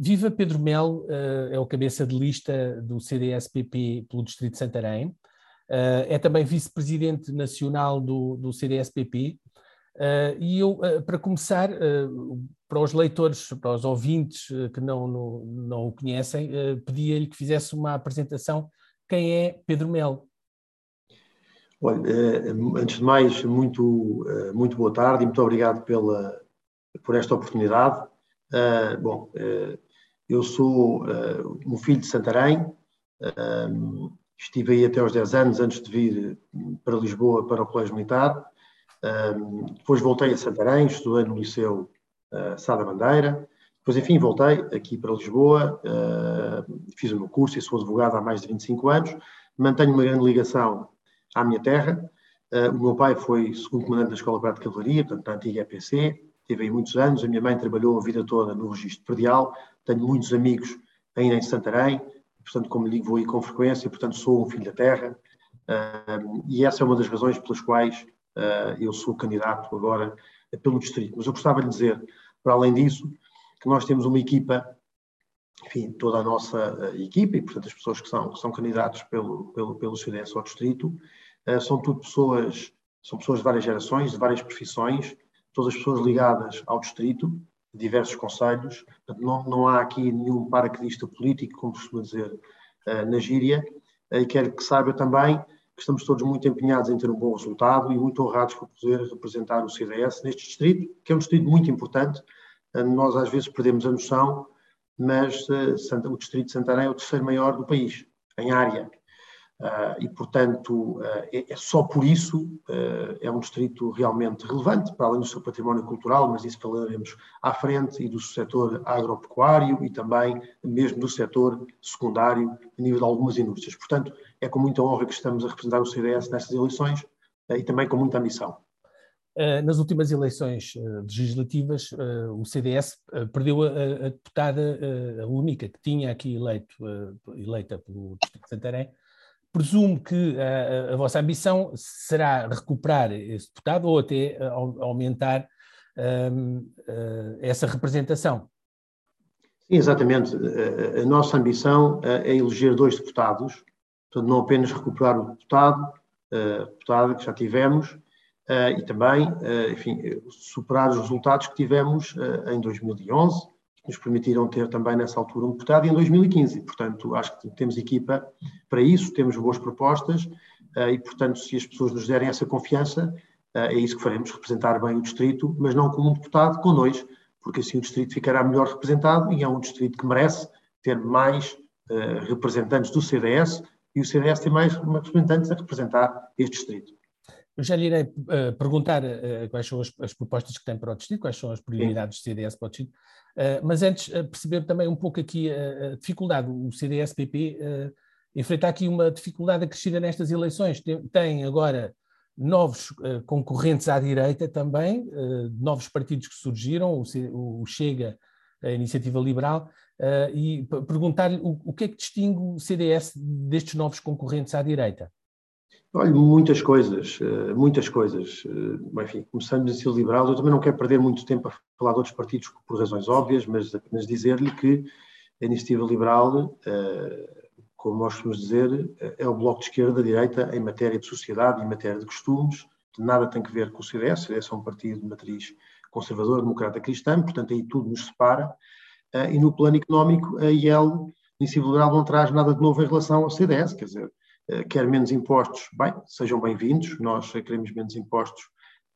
Viva Pedro Mel uh, é o cabeça de lista do CDS-PP pelo Distrito de Santarém. Uh, é também vice-presidente nacional do, do CDS-PP. Uh, e eu, para começar, para os leitores, para os ouvintes que não, não, o conhecem, pedia-lhe que fizesse uma apresentação. Quem é Pedro Mel? Olha, antes de mais, muito, muito boa tarde e muito obrigado pela, por esta oportunidade. bom, eu sou uh, um filho de Santarém, uh, estive aí até aos 10 anos antes de vir para Lisboa para o Colégio Militar. Uh, depois voltei a Santarém, estudei no Liceu uh, Sada Bandeira. Depois, enfim, voltei aqui para Lisboa, fiz o meu curso e sou advogado há mais de 25 anos. Mantenho uma grande ligação à minha terra. o meu pai foi segundo comandante da Escola Prática de Cavalaria, portanto, na antiga EPC. Teve aí muitos anos. A minha mãe trabalhou a vida toda no registro predial tenho muitos amigos ainda em Santarém, portanto, como lhe digo, vou aí com frequência, portanto, sou um filho da terra, uh, e essa é uma das razões pelas quais uh, eu sou candidato agora pelo distrito. Mas eu gostava de dizer, para além disso, que nós temos uma equipa, enfim, toda a nossa uh, equipa, e portanto as pessoas que são, que são candidatos pelo, pelo, pelo CDS ao distrito, são tudo pessoas, são pessoas de várias gerações, de várias profissões, todas as pessoas ligadas ao distrito, diversos conselhos. Não, não há aqui nenhum paraquedista político, como costuma dizer uh, na gíria, e quero que saiba também que estamos todos muito empenhados em ter um bom resultado e muito honrados por poder representar o CDS neste distrito, que é um distrito muito importante. Uh, nós às vezes perdemos a noção, mas o distrito de Santarém é o terceiro maior do país, em área. Uh, e, portanto, uh, é, é, só por isso uh, é um distrito realmente relevante, para além do seu património cultural, mas isso falaremos à frente, e do setor agropecuário e também mesmo do setor secundário, a nível de algumas indústrias. Portanto, é com muita honra que estamos a representar o CDS nestas eleições e também com muita ambição. Nas últimas eleições legislativas, o CDS perdeu a, a deputada a única que tinha aqui eleito, eleita pelo Distrito de Santarém, presumo que a, a, vossa ambição será recuperar esse deputado ou até eh, aumentar um, uh, eh, essa representação. Sim, exatamente. A, nossa ambição é eleger dois deputados, portanto, não apenas recuperar o deputado, deputada que já tivemos, e também, enfim, superar os resultados que tivemos em 2011 nos permitiram ter também nessa altura um deputado e em 2015. Portanto, acho que temos equipa para isso, temos boas propostas eh, e, portanto, se as pessoas nos derem essa confiança, eh, é isso que faremos, representar bem o distrito, mas não como um deputado, com dois, porque assim o distrito ficará melhor representado e é um distrito que merece ter mais eh, representantes do CDS e o CDS tem mais representantes a representar este distrito. Eu já lhe irei uh, perguntar uh, quais são as, as, propostas que tem para o distrito, quais são as prioridades do CDS para o distrito, uh, mas antes perceber também um pouco aqui a, a dificuldade. O CDS-PP enfrenta aqui uma dificuldade acrescida nestas eleições. Tem, tem agora novos concorrentes à direita também, novos partidos que surgiram, o, o Chega, a Iniciativa Liberal, e perguntar-lhe o, o que é que distingue o CDS destes novos concorrentes à direita? Olha, muitas coisas, eh, muitas coisas. Eh, enfim, começando a ser liberal, eu também não quero perder muito tempo a falar de outros partidos por razões óbvias, mas apenas dizer-lhe que a iniciativa liberal, eh, como nós costumamos dizer, é o bloco de esquerda, direita, em matéria de sociedade em matéria de costumes, nada tem que ver com o CDS, o CDS é um partido de matriz conservadora, democrata cristã, portanto aí tudo nos separa. E no plano económico, a IEL, a iniciativa liberal, não traz nada de novo em relação ao CDS, quer dizer, quer menos impostos, bem, sejam bem-vindos, nós queremos menos impostos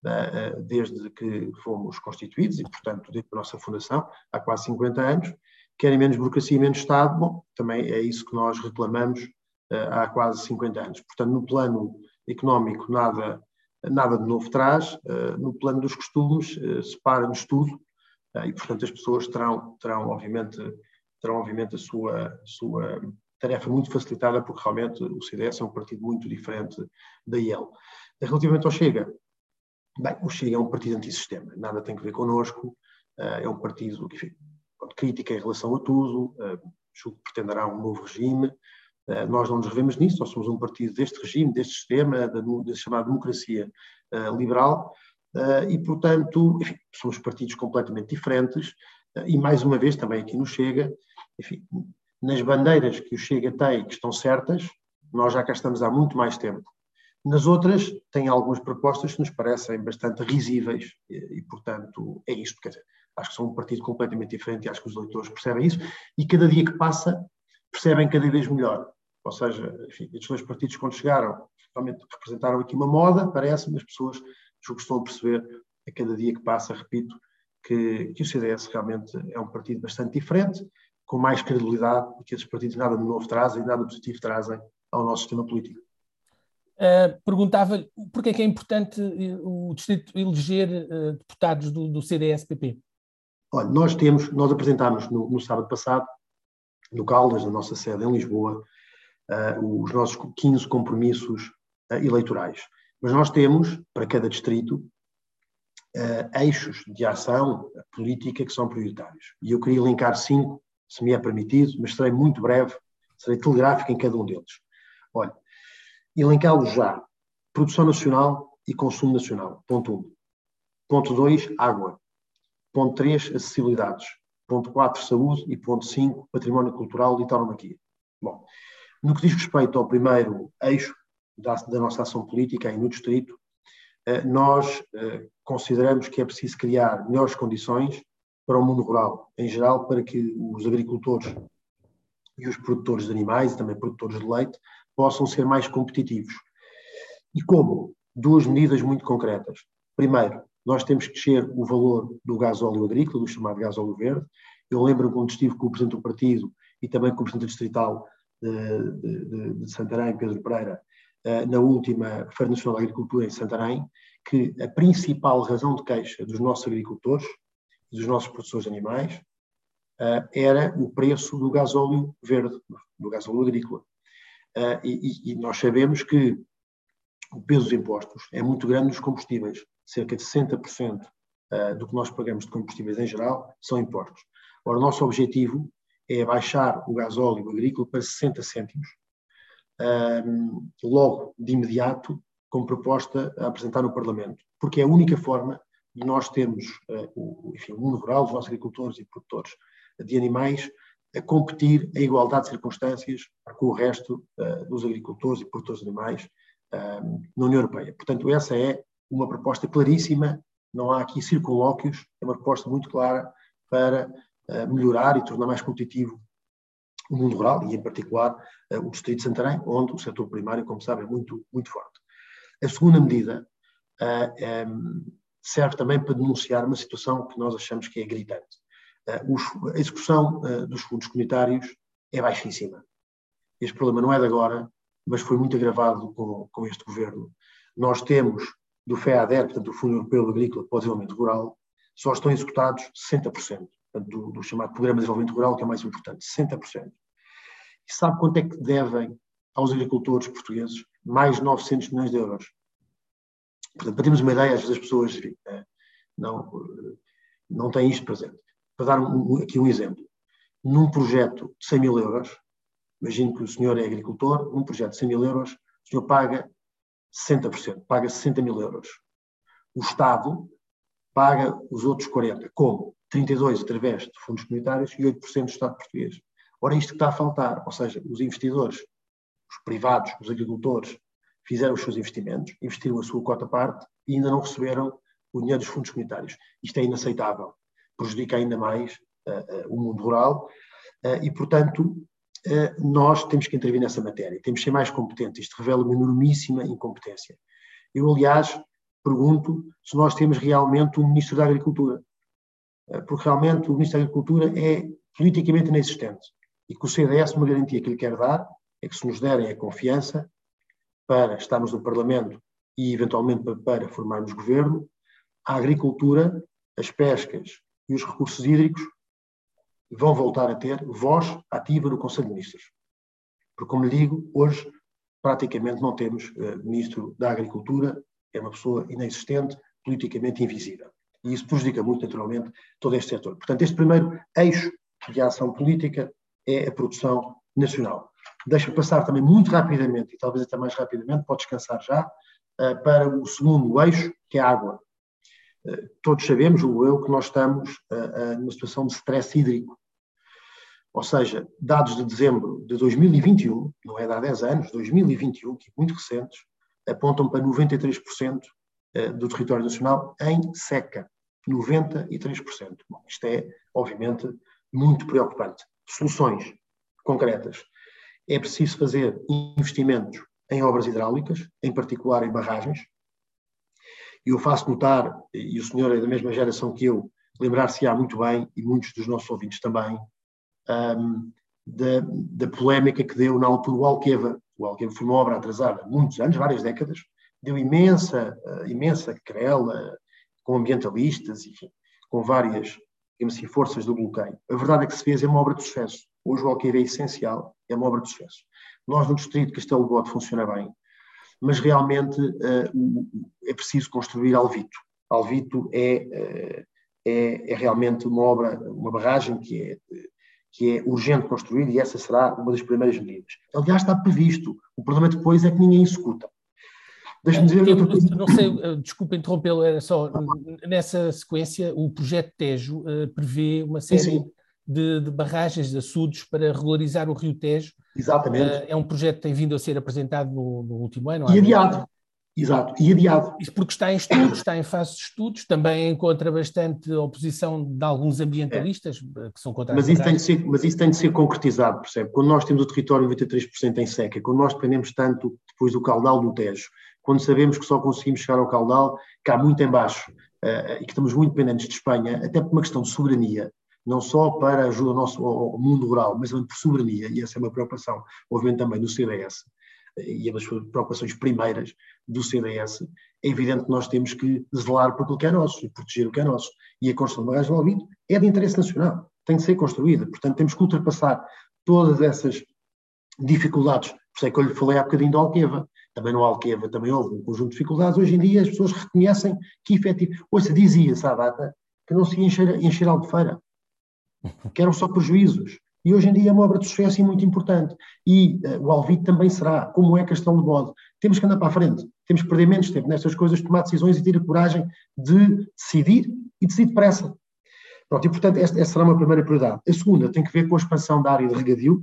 eh, eh, desde que fomos constituídos e, portanto, desde a nossa fundação, há quase 50 anos, querem menos burocracia e menos Estado, bom, também é isso que nós reclamamos há quase 50 anos. Portanto, no plano económico, nada, nada de novo traz, no plano dos costumes, separa-nos tudo e, portanto, as pessoas terão, terão obviamente, terão, obviamente a sua, sua tarefa muito facilitada, porque realmente o CDS é um partido muito diferente da IEL. Relativamente ao Chega, bem, o Chega é um partido antissistema, nada tem a ver connosco, eh, é um partido que, enfim, crítica em relação a tudo, eh, julgo que pretenderá um novo regime, eh, nós não nos revemos nisso, nós somos um partido deste regime, deste sistema, da, da chamada democracia liberal, e, portanto, enfim, somos partidos completamente diferentes e, mais uma vez, também aqui no Chega, enfim, nas bandeiras que o Chega tem, que estão certas, nós já cá estamos há muito mais tempo. Nas outras, tem algumas propostas que nos parecem bastante risíveis e, e, portanto, é isto. Quer dizer, acho que são um partido completamente diferente e acho que os eleitores percebem isso e cada dia que passa percebem cada vez melhor. Ou seja, enfim, estes dois partidos, quando chegaram, realmente representaram aqui uma moda, parece-me, as pessoas julgo que estão a perceber a cada dia que passa, repito, que, que o CDS realmente é um partido bastante diferente, com mais credibilidade e que esses partidos nada de novo trazem, nada de positivo trazem ao nosso sistema político. Uh, Perguntava-lhe porquê é que é importante eh, o Distrito eleger uh, deputados do, do CDS-PP? Olha, nós temos, nós apresentámos no, no, sábado passado, no Caldas, na nossa sede em Lisboa, uh, os nossos 15 compromissos eleitorais. Mas nós temos, para cada distrito, eixos de ação política que são prioritários. E eu queria linkar cinco, se me é permitido, mas serei muito breve, serei telegráfico em cada um deles. Olha, elencá-los já. Produção nacional e consumo nacional. Ponto 1. Um. Ponto 2, água. Ponto 3, acessibilidades. Ponto 4, saúde. E ponto 5, património cultural e tauromaquia. Bom, no que diz respeito ao primeiro eixo da, da nossa ação política, aí no Distrito, eh, nós eh, consideramos que é preciso criar melhores condições para o mundo rural, em geral, para que os agricultores e os produtores de animais e também produtores de leite possam ser mais competitivos. E como? Duas medidas muito concretas. Primeiro, nós temos que descer o valor do gás óleo agrícola, do chamado gás óleo verde. Eu lembro quando estive com o Presidente do Partido e também com o Presidente Distrital de, de, de Santarém, Pedro Pereira, eh, na última Feira Nacional da Agricultura em Santarém, que a principal razão de queixa dos nossos agricultores dos nossos produtores animais eh, era o preço do gasóleo verde, do gasóleo agrícola. Uh, e, e, nós sabemos que o peso dos impostos é muito grande nos combustíveis. Cerca de 60% uh, ah, do que nós pagamos de combustíveis em geral são impostos. Ora, o nosso objetivo é baixar o gasóleo agrícola para 60 cêntimos, logo de imediato, como proposta a apresentar no Parlamento, porque é a única forma de nós termos uh, o, enfim, o mundo rural, os nossos agricultores e produtores de animais a competir em igualdade de circunstâncias com o resto uh, dos agricultores e produtores de animais uh, na União Europeia. Portanto, essa é uma proposta claríssima, não há aqui circunlóquios, é uma proposta muito clara para uh, melhorar e tornar mais competitivo o mundo rural e, em particular, o Distrito de Santarém, onde o setor primário, como sabe, é muito, muito forte. A segunda medida um, serve também para denunciar uma situação que nós achamos que é gritante eh, a execução eh, dos fundos comunitários é baixíssima. Este problema não é de agora, mas foi muito agravado com, com este governo. Nós temos do FEADER, portanto, do Fundo Europeu Agrícola para o Desenvolvimento Rural, só estão executados 60%, portanto, do, do, chamado Programa de Desenvolvimento Rural, que é o mais importante, 60%. E sabe quanto é que devem aos agricultores portugueses? Mais 900 milhões de euros. Portanto, para termos uma ideia, às vezes as pessoas enfim, eh, não, não têm isto presente. Para dar aqui um exemplo, num projeto de 100 mil euros, imagino que o senhor é agricultor, num projeto de 100 mil euros, o senhor paga 60%, paga 60 mil euros. O Estado paga os outros 40%. Como? 32% através de fundos comunitários e 8% do Estado português. Ora, isto que está a faltar, ou seja, os investidores, os privados, os agricultores, fizeram os seus investimentos, investiram a sua cota parte e ainda não receberam o dinheiro dos fundos comunitários. Isto é inaceitável prejudica ainda mais uh, uh, o mundo rural uh, e, portanto, nós temos que intervir nessa matéria, temos que ser mais competentes. Isto revela uma enormíssima incompetência. Eu, aliás, pergunto se nós temos realmente um Ministro da Agricultura, porque realmente o Ministro da Agricultura é politicamente inexistente e que o CDS, uma garantia que lhe quer dar, é que se nos derem a confiança para estarmos no Parlamento e, eventualmente, para, formarmos governo, a agricultura, as pescas e os recursos hídricos vão voltar a ter voz ativa no Conselho de Ministros. Porque, como lhe digo, hoje praticamente não temos uh, Ministro da Agricultura, é uma pessoa inexistente, politicamente invisível. E isso prejudica muito, naturalmente, todo este setor. Portanto, este primeiro eixo de ação política é a produção nacional. Deixa-me passar também muito rapidamente, e talvez até mais rapidamente, pode descansar já, uh, para o segundo eixo, que é a água. todos sabemos, julgo eu, que nós estamos numa situação de stress hídrico. Ou seja, dados de dezembro de 2021, não é de há 10 anos, 2021, que é muito recentes, apontam para 93% do território nacional em seca. 93%. Bom, isto é, obviamente, muito preocupante. Soluções concretas. É preciso fazer investimentos em obras hidráulicas, em particular em barragens. E eu faço notar, e o senhor é da mesma geração que eu, lembrar-se-á muito bem, e muitos dos nossos ouvintes também, um, da, da polémica que deu na altura o Alqueva. O Alqueva foi uma obra atrasada muitos anos, várias décadas, deu imensa, uh, imensa querela com ambientalistas, enfim, com várias assim, forças do bloqueio. A verdade é que se fez é uma obra de sucesso. Hoje o Alqueva é essencial, é uma obra de sucesso. Nós no distrito Castelo Bode funciona bem, mas realmente uh, é preciso construir Alvito. Alvito é, uh, é, é, realmente uma obra, uma barragem que é, que é urgente construir e essa será uma das primeiras medidas. Aliás, está previsto. O problema depois é que ninguém executa. Deixa-me dizer outra coisa. Não sei, eh, desculpa interrompê-lo, era só, nessa sequência, o projeto Tejo uh, prevê uma série sim, sim. De, de, barragens, de açudes para regularizar o Rio Tejo. Exatamente. Uh, é um projeto que tem vindo a ser apresentado no, no último ano. E adiado. Exato, e adiado. Isso porque está em estudos, está em fase de estudos, também encontra bastante oposição de alguns ambientalistas é. que são contra mas isso, tem de ser, mas isso tem de ser concretizado, percebe? Quando nós temos o território 93% em seca, quando nós dependemos tanto depois do caudal do Tejo, quando sabemos que só conseguimos chegar ao caudal cá muito embaixo uh, e que estamos muito dependentes de Espanha, até por uma questão de soberania, não só para ajuda ao nosso ao mundo rural, mas também por soberania, e essa é uma preocupação, obviamente também do CDS, e é uma das preocupações primeiras do CDS, é evidente que nós temos que zelar por aquilo que é nosso e proteger o que é nosso. E a construção de barragens do é de interesse nacional, tem que ser construída. Portanto, temos que ultrapassar todas essas dificuldades. Por isso é que eu lhe falei há bocadinho do Alqueva. Também no Alqueva também houve um conjunto de dificuldades. Hoje em dia as pessoas reconhecem que efetivamente... Ouça, dizia-se à data que não se ia encher, encher Albufeira, que eram só prejuízos. E hoje em dia é uma obra de sucesso e muito importante. E uh, o Alvito também será, como é Castelo de Bode. Temos que andar para a frente, temos que perder menos tempo nestas coisas, tomar decisões e ter a coragem de decidir e decidir depressa. Pronto, e portanto esta, será uma primeira prioridade. A segunda tem que ver com a expansão da área de regadio,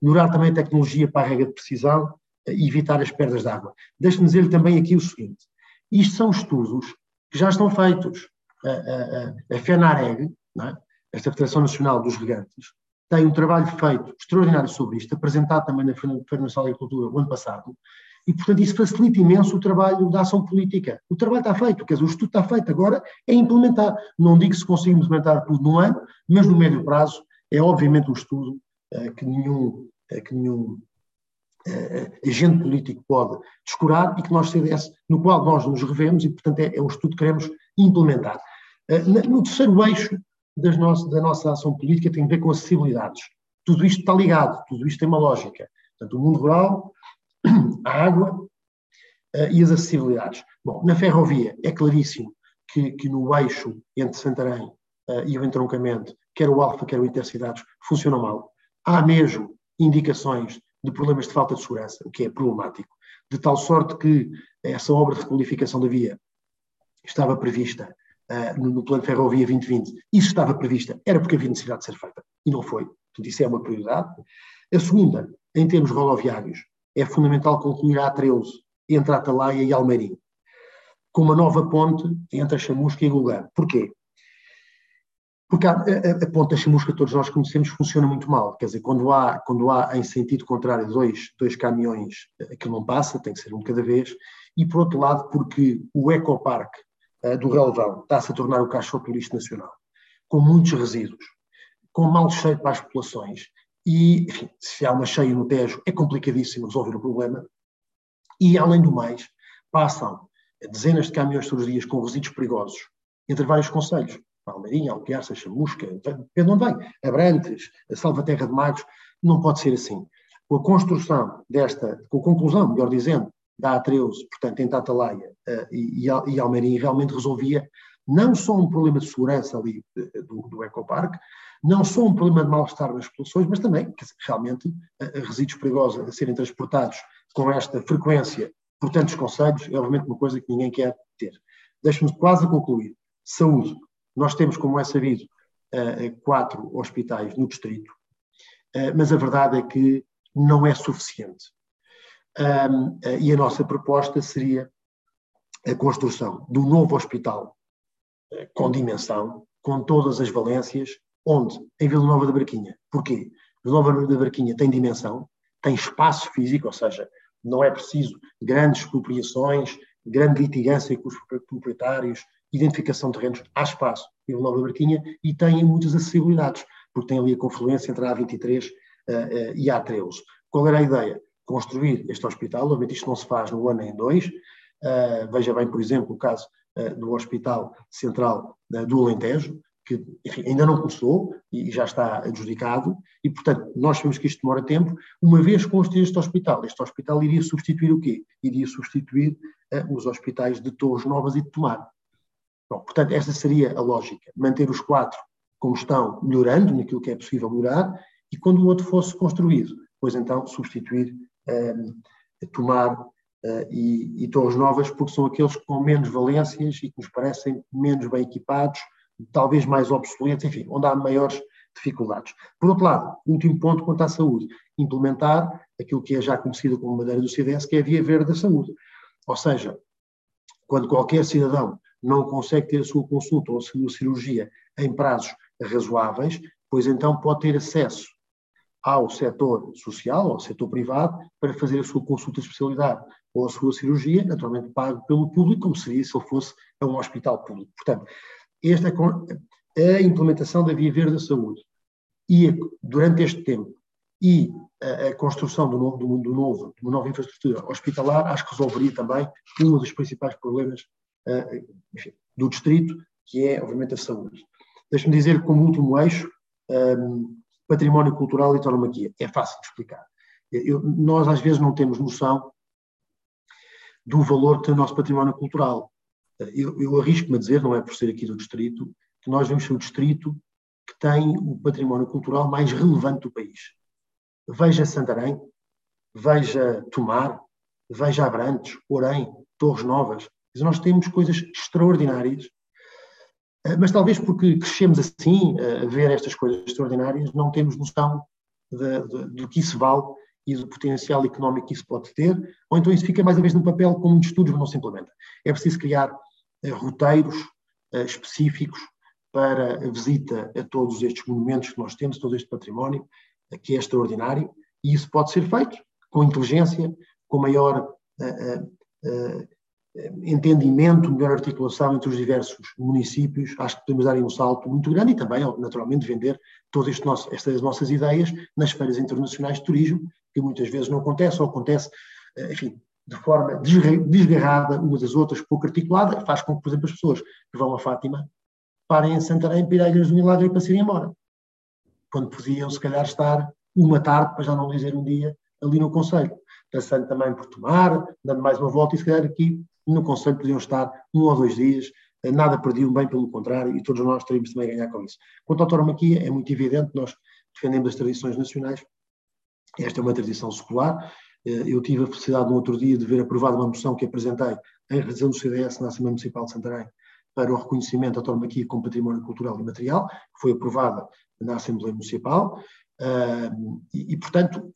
melhorar também a tecnologia para a rega de precisão e evitar as perdas de água. Deixe-me dizer-lhe também aqui o seguinte: isto são estudos que já estão feitos. A, a, a FENAREG, é? Esta Federação Nacional dos Regantes, tem um trabalho feito extraordinário sobre isto, apresentado também na Feira Nacional da Agricultura o ano passado, e, portanto, isso facilita imenso o trabalho da ação política. O trabalho está feito, quer dizer, o estudo está feito, agora é implementar. Não digo se conseguimos implementar tudo num ano, mas no médio prazo é obviamente um estudo uh, que nenhum, uh, que nenhum uh, agente político pode descurar e que nós CDS, no qual nós nos revemos e, portanto, é, é um estudo que queremos implementar. no terceiro eixo das da nossa ação política tem a ver com acessibilidades. Tudo isto está ligado, tudo isto tem uma lógica. Portanto, o mundo rural, a água uh, e as acessibilidades. Bom, na ferrovia é claríssimo que, que no eixo entre Santarém uh, e o entroncamento, quer o Alfa, quer o Intercidades, funcionam mal. Há mesmo indicações de problemas de falta de segurança, o que é problemático, de tal sorte que essa obra de requalificação da via estava prevista uh, no, no, plano Ferrovia 2020, isso estava prevista, era porque havia necessidade de ser feita, e não foi. Portanto, isso é uma prioridade. A segunda, em termos rodoviários, é fundamental concluir a A13 entre Atalaia e Almeirim, com uma nova ponte entre a Chamusca e Gulgã. Porquê? Porque a, a, a ponte da Chamusca, todos nós conhecemos, funciona muito mal. Quer dizer, quando há, quando há em sentido contrário dois, dois caminhões, aquilo não passa, tem que ser um de cada vez. E por outro lado, porque o ecoparque do Relvão está-se a tornar o caixote turístico nacional, com muitos resíduos, com mau cheiro para as populações. E, enfim, se há uma cheia no Tejo, é complicadíssimo resolver o problema. E, além do mais, passam dezenas de caminhões todos os dias com resíduos perigosos entre vários conselhos. Palmeirinha, Alpiarça, Chamusca, depende de onde vem, Abrantes, Salvaterra de Magos, não pode ser assim. Com a construção desta, com a conclusão, melhor dizendo, da A13, portanto, em Tatalaia uh, e, e realmente resolvia não só um problema de segurança ali uh, do, do ecoparque, não só um problema de mal-estar nas populações, mas também, realmente, uh, resíduos perigosos a serem transportados com esta frequência por tantos conselhos, é obviamente uma coisa que ninguém quer ter. Deixe-me quase a concluir. Saúde. Nós temos, como é sabido, quatro hospitais no distrito, mas a verdade é que não é suficiente. E a nossa proposta seria a construção de um novo hospital com dimensão, com todas as valências, onde? Em Vila Nova da Barquinha. Porquê? Vila Nova da Barquinha tem dimensão, tem espaço físico, ou seja, não é preciso grandes expropriações, grande litigância com os proprietários, identificação de terrenos, há espaço em Vila Nova da Barquinha e tem muitas acessibilidades, porque tem ali a confluência entre a A23 uh, uh, e a A13. Qual era a ideia? Construir este hospital, obviamente isto não se faz no ano nem em dois, uh, veja bem, por exemplo, o caso do Hospital Central do Alentejo, que enfim, ainda não começou e já está adjudicado, e portanto nós sabemos que isto demora tempo. Uma vez construído este hospital, este hospital iria substituir o quê? Iria substituir uh, os hospitais de Torres Novas e de Tomar. Bom, portanto, esta seria a lógica, manter os quatro como estão, melhorando naquilo que é possível melhorar, e quando o outro fosse construído, pois então substituir eh, Tomar uh, e, e Torres Novas, porque são aqueles com menos valências e que nos parecem menos bem equipados, talvez mais obsoletos, enfim, onde há maiores dificuldades. Por outro lado, último ponto quanto à saúde, implementar aquilo que é já conhecido como maneira do CDS, que é a via verde da saúde. Ou seja, quando qualquer cidadão não consegue ter a sua consulta ou a sua cirurgia em prazos razoáveis, pois então pode ter acesso ao setor social, ao setor privado, para fazer a sua consulta de especialidade ou a sua cirurgia, naturalmente pago pelo público, como seria se ele fosse a um hospital público. Portanto, esta é a implementação da Via Verde da Saúde. E durante este tempo, e a, a construção do novo, do, do novo, de uma nova infraestrutura hospitalar, acho que resolveria também um dos principais problemas uh, enfim, do distrito, que é, obviamente, a saúde. Deixe-me dizer, como último eixo, um, património cultural e tauromaquia. É fácil de explicar. Eu, nós, às vezes, não temos noção do valor que tem o nosso património cultural. Eu, eu arrisco-me a dizer, não é por ser aqui do distrito, que nós vamos ser o distrito que tem o património cultural mais relevante do país. Veja Santarém, veja Tomar, veja Abrantes, Orém, Torres Novas. Nós temos coisas extraordinárias, mas talvez porque crescemos assim, a ver estas coisas extraordinárias, não temos noção de, de, do que isso vale e do potencial económico que isso pode ter, ou então isso fica mais uma vez no papel como um estudos, mas não se implementa. É preciso criar eh, roteiros eh, específicos para a visita a todos estes monumentos que nós temos, todo este património, eh, que é extraordinário, e isso pode ser feito com inteligência, com maior entendimento, melhor articulação entre os diversos municípios. Acho que podemos dar aí um salto muito grande e também, naturalmente, vender todas estas nossas ideias nas feiras internacionais de turismo, que muitas vezes não acontece ou acontece, enfim, de forma desgarrada umas das outras, pouco articulada, faz com que, por exemplo, as pessoas que vão a Fátima parem em Santarém para ir à do Milagre para se ir embora. Quando podiam, se calhar, estar uma tarde, para já não dizer um dia, ali no Conselho. Passando também por Tomar, dando mais uma volta, e se calhar aqui no Conselho podiam estar um ou dois dias, nada perdido, bem pelo contrário, e todos nós teríamos também a ganhar com isso. Quanto à tauromaquia, é muito evidente, nós defendemos as tradições nacionais, esta é uma tradição secular, eh, eu tive a felicidade no outro dia de ver aprovada uma moção que apresentei em razão do CDS na Assembleia Municipal de Santarém para o reconhecimento da tauromaquia como património cultural e material, que foi aprovada na Assembleia Municipal, e, portanto,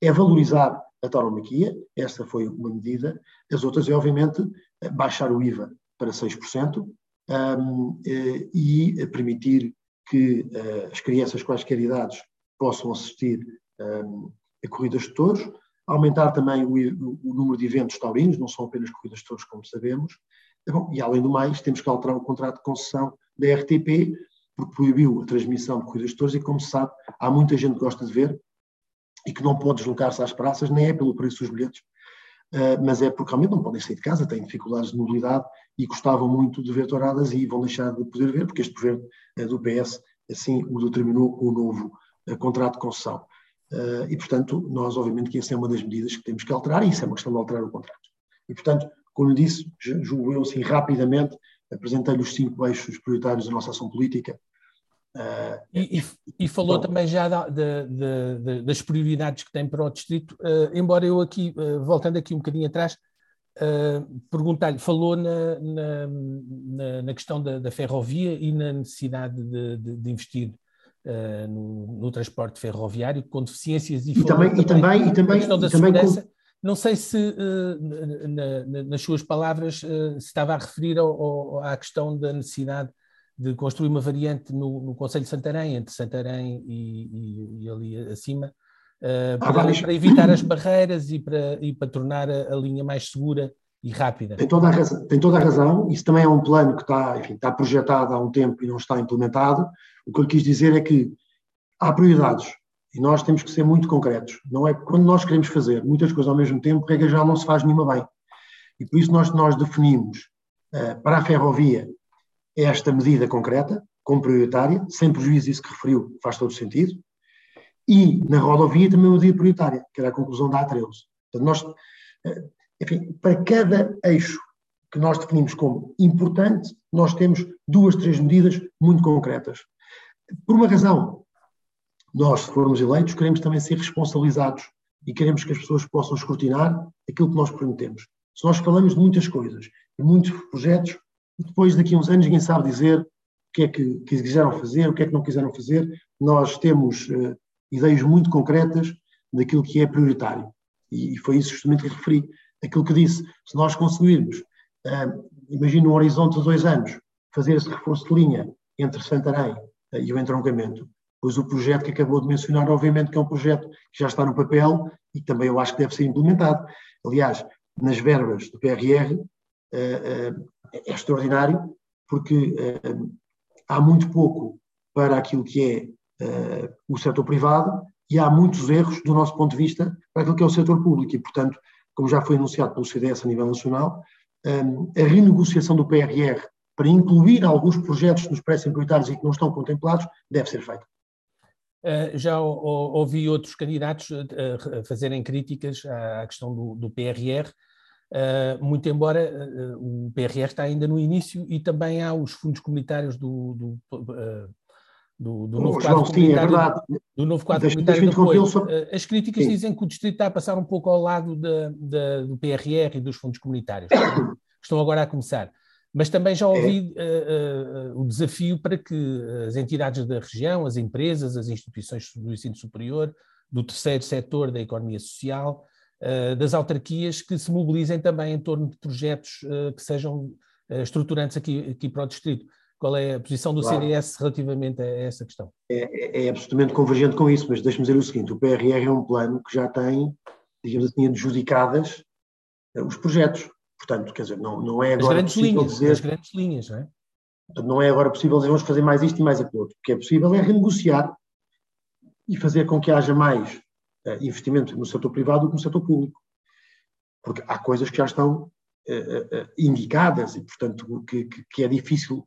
é, valorizar a tauromaquia, essa foi uma medida, as outras é, obviamente, baixar o IVA para 6% eh, e permitir que eh, as crianças quaisquer idades possam assistir a corridas de touros, aumentar também o, o, número de eventos taurinos, não são apenas corridas de touros, como sabemos, Bom, e além do mais, temos que alterar o contrato de concessão da RTP, porque proibiu a transmissão de corridas de touros e, como se sabe, há muita gente que gosta de ver e que não pode deslocar-se às praças, nem é pelo preço dos bilhetes, uh, mas é porque realmente não podem sair de casa, têm dificuldades de mobilidade e gostavam muito de ver touradas e vão deixar de poder ver, porque este governo uh, do PS assim o determinou o novo uh, contrato de concessão. e, portanto, nós, obviamente, que essa é uma das medidas que temos que alterar e isso é uma questão de alterar o contrato. E, portanto, como disse, julgo eu assim rapidamente, apresentei-lhe os cinco eixos prioritários da nossa ação política. Uh, e, e, e, falou bom, também já da, das prioridades que tem para o Distrito, uh, embora eu aqui, uh, voltando aqui um bocadinho atrás, uh, perguntar-lhe, falou na, na, na, questão da, ferrovia e na necessidade de, de, de investir no, no, transporte ferroviário com deficiências e, e também, também, e também, e também, questão da segurança. Com... Não sei se, na, nas suas palavras, se estava a referir ao, ao, à questão da necessidade de construir uma variante no, no Conselho de Santarém, entre Santarém e, e, e ali acima, uh, para, para, evitar as barreiras e para, e para tornar a, a, linha mais segura e rápida. Tem toda, a razão, tem toda a razão, isso também é um plano que está, enfim, está projetado há um tempo e não está implementado. O que eu quis dizer é que há prioridades e nós temos que ser muito concretos. Não é quando nós queremos fazer muitas coisas ao mesmo tempo, regra já não se faz nenhuma bem. E por isso nós, nós definimos uh, para a ferrovia esta medida concreta, como prioritária, sem prejuízo isso que referiu, faz todo sentido, e na rodovia também uma medida prioritária, que era a conclusão da A13. Portanto, nós, eh, enfim, para cada eixo que nós definimos como importante, nós temos duas, três medidas muito concretas. Por uma razão, nós, se formos eleitos, queremos também ser responsabilizados e queremos que as pessoas possam escrutinar aquilo que nós prometemos. Se nós falamos de muitas coisas, de muitos projetos, depois, daqui a uns anos, ninguém sabe dizer o que é que, quiseram fazer, o que é que não quiseram fazer. Nós temos uh, ideias muito concretas daquilo que é prioritário. E, e, foi isso justamente que referi. Aquilo que disse, se nós conseguirmos, uh, imagino um horizonte de dois anos, fazer esse reforço de linha entre Santarém uh, e o entroncamento, pois o projeto que acabou de mencionar, obviamente que é um projeto que já está no papel e também eu acho que deve ser implementado. Aliás, nas verbas do PRR, é, é extraordinário, porque há muito pouco para aquilo que é o setor privado e há muitos erros, do nosso ponto de vista, para aquilo que é o setor público. E, portanto, como já foi anunciado pelo CDS a nível nacional, a renegociação do PRR para incluir alguns projetos nos parecem prioritários e que não estão contemplados deve ser feita. Já ouvi outros candidatos fazerem críticas à, questão do PRR, Uh, muito embora uh, o PRR está ainda no início e também há os fundos comunitários do, do, uh, do, do novo quadro sim, comunitário, é do novo quadro comunitário de apoio. Sobre... As críticas sim. dizem que o distrito está a passar um pouco ao lado de, de, do PRR e dos fundos comunitários, que estão agora a começar. Mas também já ouvi é. o desafio para que as entidades da região, as empresas, as instituições do ensino superior, do terceiro setor da economia social, das autarquias que se mobilizem também em torno de projetos eh, que sejam eh, estruturantes aqui, aqui para o Distrito. Qual é a posição do claro. CDS relativamente a essa questão? É, é, é absolutamente convergente com isso, mas deixe-me dizer o seguinte: o PRR é um plano que já tem, digamos assim, adjudicadas os projetos. Portanto, quer dizer, não, não é agora. Grandes linhas, dizer, as grandes linhas, não é? Não é agora possível dizer vamos fazer mais isto e mais aquilo. O que é possível é renegociar e fazer com que haja mais investimento no setor privado do que no setor público. Porque há coisas que já estão uh, indicadas e, portanto, que, que, é difícil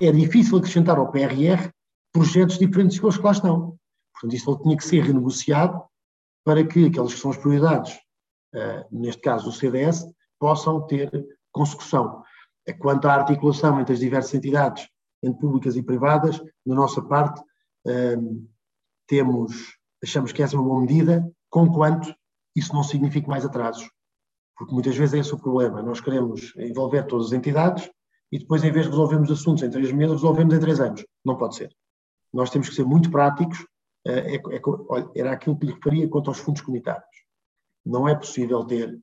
é difícil acrescentar ao PRR projetos diferentes dos que lá estão. Portanto, isso tinha que ser renegociado para que aquelas que são as prioridades, neste caso do CDS, possam ter consecução. Quanto à articulação entre as diversas entidades, entre públicas e privadas, da nossa parte, temos achamos que essa é uma boa medida, conquanto isso não signifique mais atrasos. Porque muitas vezes é esse o problema. Nós queremos envolver todas as entidades e depois, em vez de resolvermos assuntos em três meses, resolvemos em três anos. Não pode ser. Nós temos que ser muito práticos. É, é, olha, era aquilo que lhe referia quanto aos fundos comunitários. Não é possível ter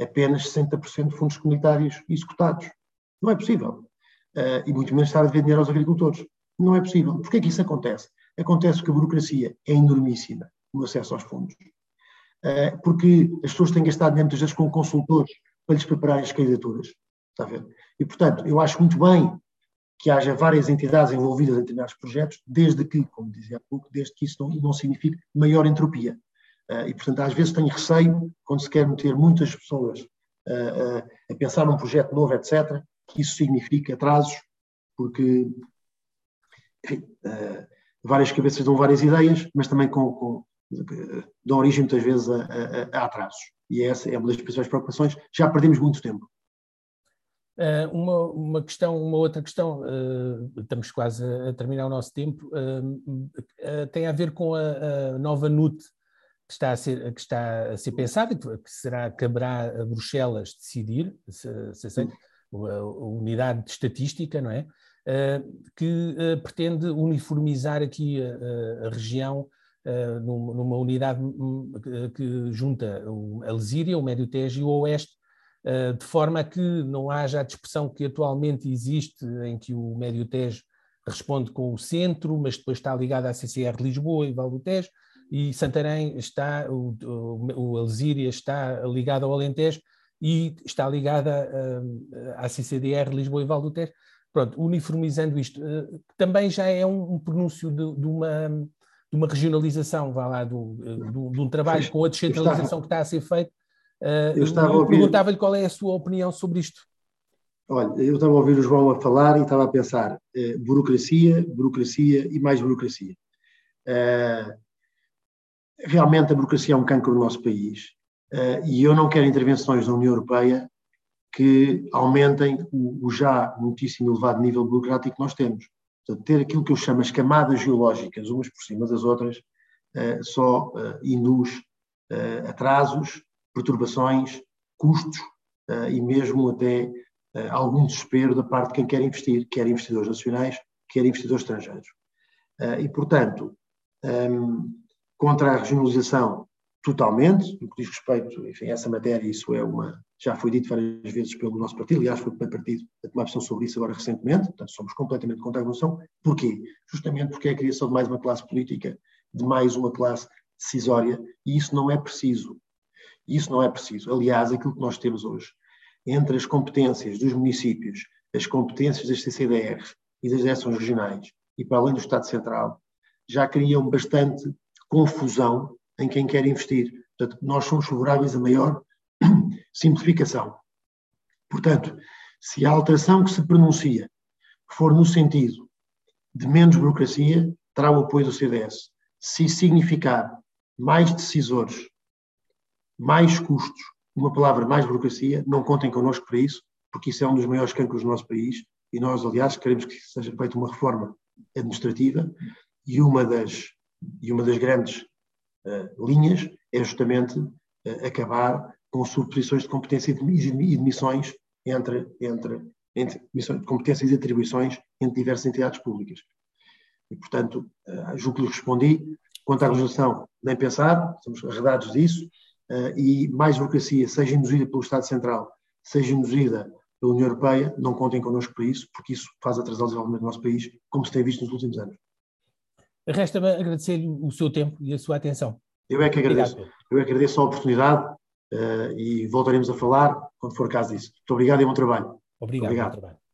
apenas 60% de fundos comunitários executados. Não é possível. Uh, e muito menos estar a dever dinheiro aos agricultores. Não é possível. Porquê é que isso acontece? Acontece que a burocracia é enormíssima no acesso aos fundos, eh, porque as pessoas têm gastado muitas vezes com consultores para lhes preparar as candidaturas. Está a ver? E, portanto, eu acho muito bem que haja várias entidades envolvidas em determinados projetos, desde que, como dizia há pouco, desde que isso não, não signifique maior entropia. Eh, e, portanto, às vezes tenho receio, quando se quer meter muitas pessoas eh, a pensar num projeto novo, etc., que isso signifique atrasos, porque, enfim, várias cabeças dão várias ideias, mas também com, com dão origem muitas vezes a, a, a, atrasos. E essa é uma das principais preocupações. Já perdemos muito tempo. Uh, uma, uma questão, uma outra questão, uh, estamos quase a, terminar o nosso tempo, uh, tem a ver com a, a nova NUT que está a ser, que está a ser pensada, que será, caberá a Bruxelas decidir, se, se aceita, a, a unidade de estatística, não é? Uh, que uh, pretende uniformizar aqui a, região uh, numa, unidade hum, que junta a Lesíria, o Médio Tejo e o Oeste, de forma a que não haja a dispersão que atualmente existe, em que o Médio Tejo responde com o centro, mas depois está ligado à CCR Lisboa e Val do Tejo, e Santarém está, o, o, Alzíria está ligado ao Alentejo e está ligada à CCDR Lisboa e Val do Tejo. Pronto, uniformizando isto, eh, também já é um, um pronúncio de, de, uma, de uma regionalização, vá lá, do, eh, do, de um trabalho com a descentralização que está a ser feito. Eh, eu, eu perguntava-lhe qual é a sua opinião sobre isto. Olha, eu estava a ouvir o João a falar e estava a pensar eh, burocracia, burocracia e mais burocracia. Eh, realmente a burocracia é um cancro no nosso país eh, e eu não quero intervenções da União Europeia que aumentem o, o, já muitíssimo elevado nível burocrático que nós temos. Portanto, ter aquilo que eu chamo as camadas geológicas, umas por cima das outras, só induz atrasos, perturbações, custos e mesmo até uh, algum desespero da parte de quem quer investir, quer investidores nacionais, quer investidores estrangeiros. Uh, e, portanto, um, ehm, contra a regionalização totalmente, no que diz respeito, enfim, a essa matéria, isso é uma, já foi dito várias vezes pelo nosso partido, aliás, foi o primeiro partido a tomar posição sobre isso agora recentemente, portanto, somos completamente contra a regionalização. Porquê? Justamente porque é a criação de mais uma classe política, de mais uma classe decisória, e isso não é preciso. Isso não é preciso. Aliás, aquilo que nós temos hoje entre as competências dos municípios, as competências das CCDRs e das direções regionais, e para além do Estado Central, já criam bastante confusão em quem quer investir. Portanto, nós somos favoráveis a maior simplificação. Portanto, se a alteração que se pronuncia for no sentido de menos burocracia, terá o apoio do CDS. Se significar mais decisores, mais custos, uma palavra mais burocracia, não contem connosco para isso, porque isso é um dos maiores cancros do nosso país e nós, aliás, queremos que seja feita uma reforma administrativa e uma das, e uma das grandes uh, linhas é justamente uh, acabar com subposições de competência e de missões entre, entre, entre missões, competências e atribuições entre diversas entidades públicas. E, portanto, uh, julgo que lhe respondi. Quanto à legislação, nem pensar, estamos arredados disso uh, e mais burocracia, seja induzida pelo Estado Central, seja induzida pela União Europeia, não contem connosco para isso, porque isso faz atrasar o desenvolvimento do nosso país, como se tem visto nos últimos anos. Resta-me agradecer-lhe o seu tempo e a sua atenção. Eu é que agradeço. Obrigado. Eu é que agradeço a oportunidade e voltaremos a falar quando for caso disso. Muito obrigado e bom trabalho. Obrigado. obrigado. Bom trabalho.